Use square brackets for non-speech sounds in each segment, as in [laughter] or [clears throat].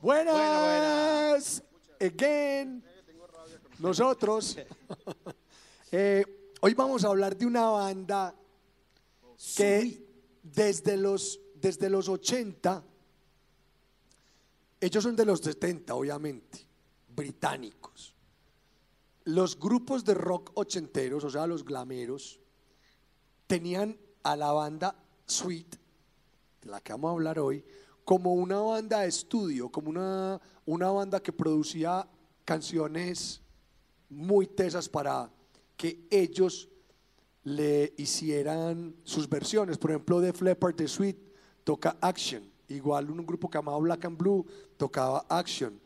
Buenas, again, nosotros. [laughs] Eh, hoy vamos a hablar de una banda que desde los, desde los 80, ellos son de los 70 obviamente, británicos. Los grupos de rock ochenteros, o sea, los glameros, tenían a la banda Sweet, de la que vamos a hablar hoy, como una banda de estudio, como una, una banda que producía canciones muy tesas para que ellos le hicieran sus versiones. Por ejemplo, de Leppard de Sweet toca Action. Igual un grupo que llamaba Black and Blue tocaba Action.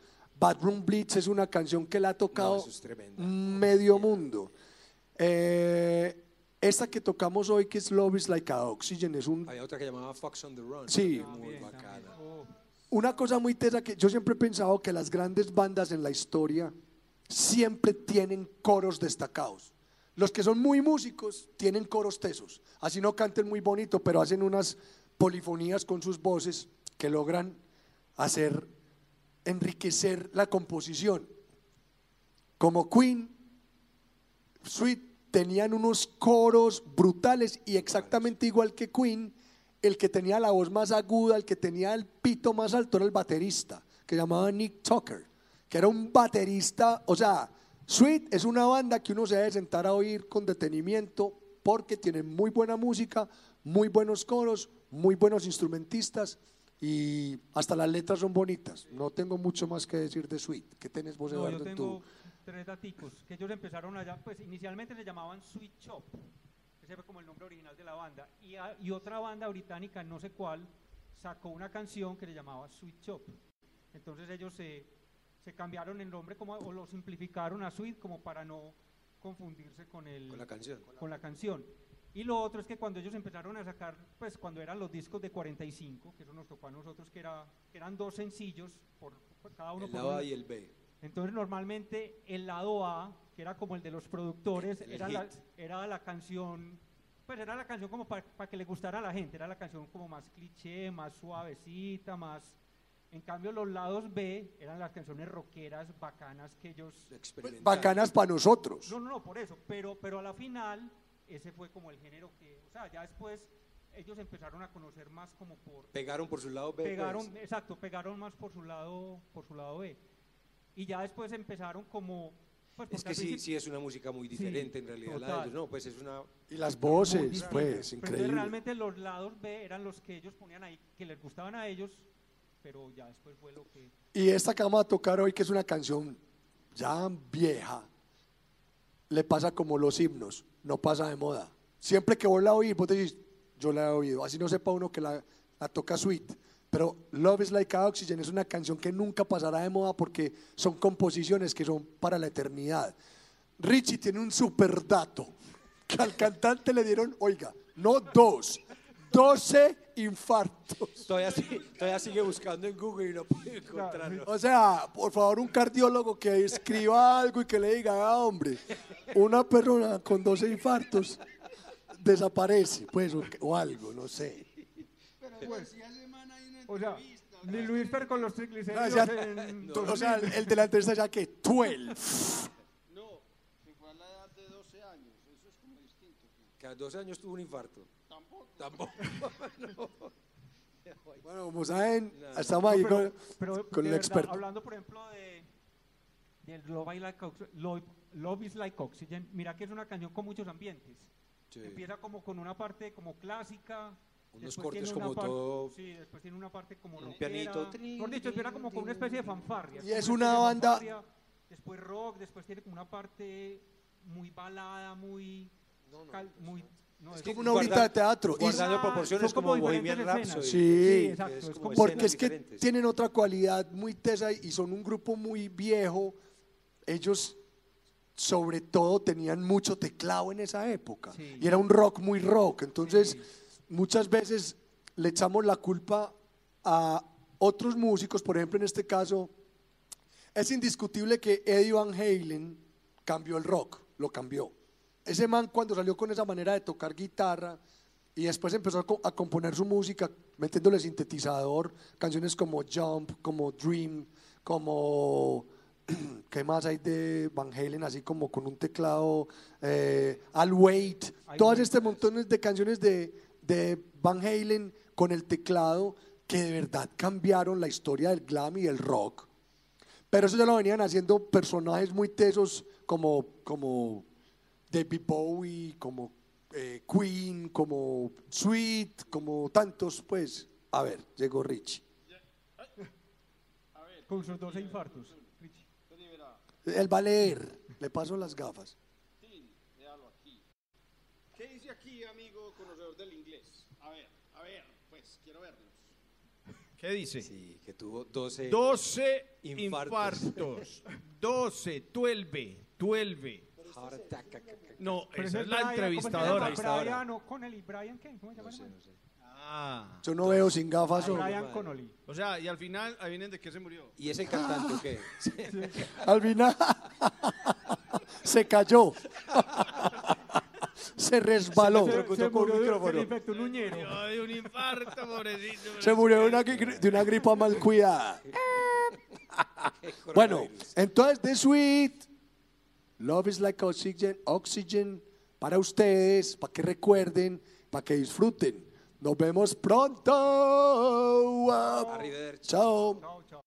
Room Blitz es una canción que la ha tocado medio mundo. Eh, esta que tocamos hoy, que es Love is Like a Oxygen, es un... Hay otra que llamaba Fox on the Run. Sí. Muy bacana. Una cosa muy tesa que yo siempre he pensado que las grandes bandas en la historia siempre tienen coros destacados. Los que son muy músicos tienen coros tesos. Así no canten muy bonito, pero hacen unas polifonías con sus voces que logran hacer enriquecer la composición. Como Queen, Sweet tenían unos coros brutales y exactamente igual que Queen, el que tenía la voz más aguda, el que tenía el pito más alto era el baterista, que llamaba Nick Tucker, que era un baterista, o sea, Sweet es una banda que uno se debe sentar a oír con detenimiento porque tiene muy buena música, muy buenos coros, muy buenos instrumentistas y hasta las letras son bonitas. No tengo mucho más que decir de Sweet. ¿Qué tenés vos, Eduardo, en tu tres daticos, que ellos empezaron allá, pues inicialmente se llamaban Sweet Shop, ese fue como el nombre original de la banda, y, y otra banda británica, no sé cuál, sacó una canción que se llamaba Sweet Shop. Entonces ellos se, se cambiaron el nombre como, o lo simplificaron a Sweet como para no confundirse con, el, con la canción. Con la canción. Y lo otro es que cuando ellos empezaron a sacar, pues cuando eran los discos de 45, que eso nos tocó a nosotros, que, era, que eran dos sencillos, por, cada uno el por A y el B. Entonces normalmente el lado A, que era como el de los productores, era la, era la, canción, pues era la canción como para, que le gustara a la gente, era la canción como más cliché, más suavecita, más... En cambio los lados B eran las canciones rockeras bacanas que ellos... Bacanas para nosotros. No, no, no, por eso, pero, pero a la final ese fue como el género que, o sea, ya después ellos empezaron a conocer más como por... Pegaron por su lado B. Pegaron, pues. exacto, pegaron más por su lado, por su lado B y ya después empezaron como... Pues, es que sí, sí es una música muy diferente en realidad la de ellos, ¿no? Pues es una... Y las voces, pues, increíble. realmente los lados B eran los que ellos ponían ahí, que les gustaban a ellos, pero ya después fue lo que... Y esta que vamos a tocar hoy, que es una canción ya vieja, le pasa como los himnos, no pasa de moda. Siempre que vos la oís, vos decís, yo la he oído, así no sepa uno que la, la toca sweet. Pero Love is Like a Oxygen es una canción que nunca pasará de moda porque son composiciones que son para la eternidad. Richie tiene un super dato que al cantante le dieron, oiga, no dos, doce infartos. Todavía, sigue buscando en Google y no puede encontrarlo. O sea, por favor, un cardiólogo que escriba algo y que le diga, ah, hombre, una persona con 12 infartos desaparece, pues, o, algo, no sé. Pero pues, o sea, ni Luis Per con los triglicéridos. en... o sea, el de la entrevista ya que 12. No, si fue a la edad de 12 años, eso es como distinto. Que a 12 años tuvo un infarto. Tampoco. Tampoco. [laughs] Bueno, como saben, estamos ahí con, pero, con el experto. Hablando, por ejemplo, de, de Love, like Love, Love, is Like Oxygen, mira que es una canción con muchos ambientes. Sí. Empieza como con una parte como clásica, unos cortes como todo. Sí, después tiene una parte como un pianito. Por dicho, era como con una especie de fanfarria. Y es una banda. después rock, después tiene como una parte muy balada, muy. No, no, muy no, es, como una horita de teatro. Guardando y, proporciones como, como Bohemian Rhapsody. Sí, sí exacto, es como porque es que tienen otra cualidad muy tesa y son un grupo muy viejo. Ellos sobre todo tenían mucho teclado en esa época. Y era un rock muy rock. Entonces muchas veces le echamos la culpa a otros músicos, por ejemplo en este caso, es indiscutible que Eddie Van Halen cambió el rock, lo cambió. Ese man cuando salió con esa manera de tocar guitarra Y después empezó a, co- a componer su música, metiéndole sintetizador, canciones como Jump, como Dream, como... [clears throat] ¿Qué más hay de Van Halen? Así como con un teclado, eh, I'll Wait, todas este montones de canciones de, de Van Halen con el teclado que de verdad cambiaron la historia del glam y del rock. Pero eso ya lo venían haciendo personajes muy tesos como, como David Bowie, como eh, Queen, como Sweet, como tantos, pues. A ver, llegó Richie. Con sus 12 infartos. Richie. Él va a leer, le paso las gafas. Aquí. ¿Qué dice aquí, amigo conocedor del inglés? A ver, a ver, pues quiero verlos. ¿Qué dice? Sí, que tuvo 12. 12 Infartos. infartos. 12, 12, 12. Heart attack. No, Pero esa es la Brian, ¿cómo es que se llama? entrevistadora. Brian O'Connell. ¿Brian qué? ¿Cómo se llama? No sé, no sé. Ah, Yo no veo sin gafas. o-? Brian Connolly. o sea, y al final, adivinen de qué se murió. ¿Y ese cantante o qué? [laughs] Al final [laughs] se cayó. [laughs] se resbaló. Se murió de- micrófono. Se le infectó un uñero. Yo de un infarto, pobrecito. Se murió de una, de una gripa mal cuidada. Bueno, entonces The Sweet, Love is like oxygen, oxygen para ustedes, para que recuerden, para que disfruten. Nos vemos pronto. Chao. Chao, chao.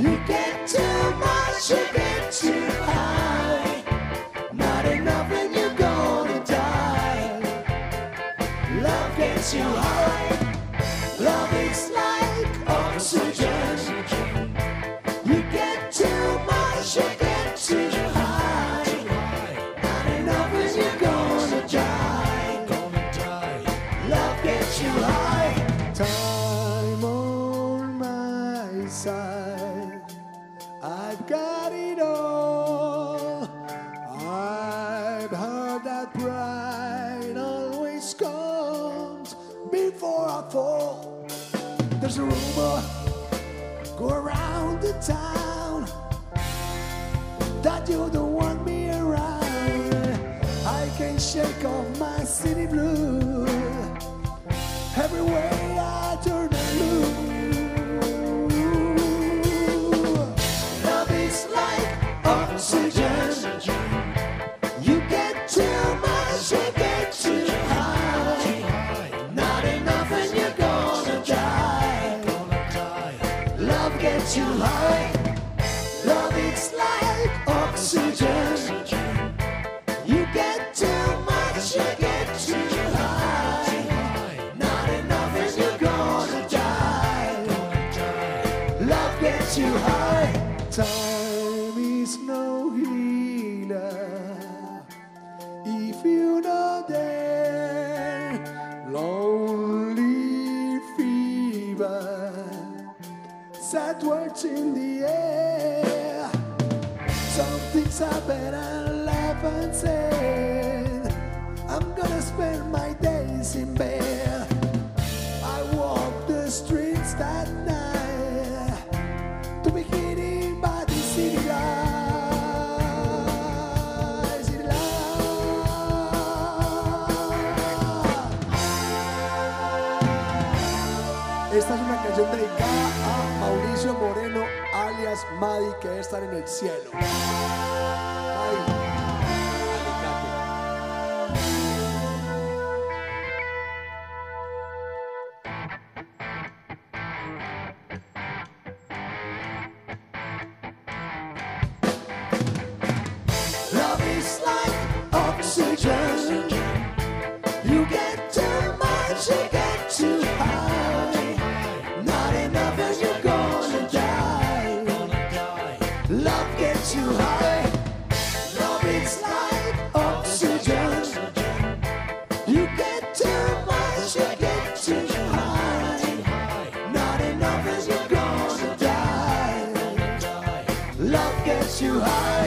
You can. Before There's a rumor go around the town that you don't want me around. I can't shake off my city blue. Every you like. In the air. Something's happened and laugh and say, I'm gonna spend my days in bed. I walk the streets that night to be hidden by the city lights. City lights. Esta es una canción dedicada alias Madi, que estar en el cielo. You high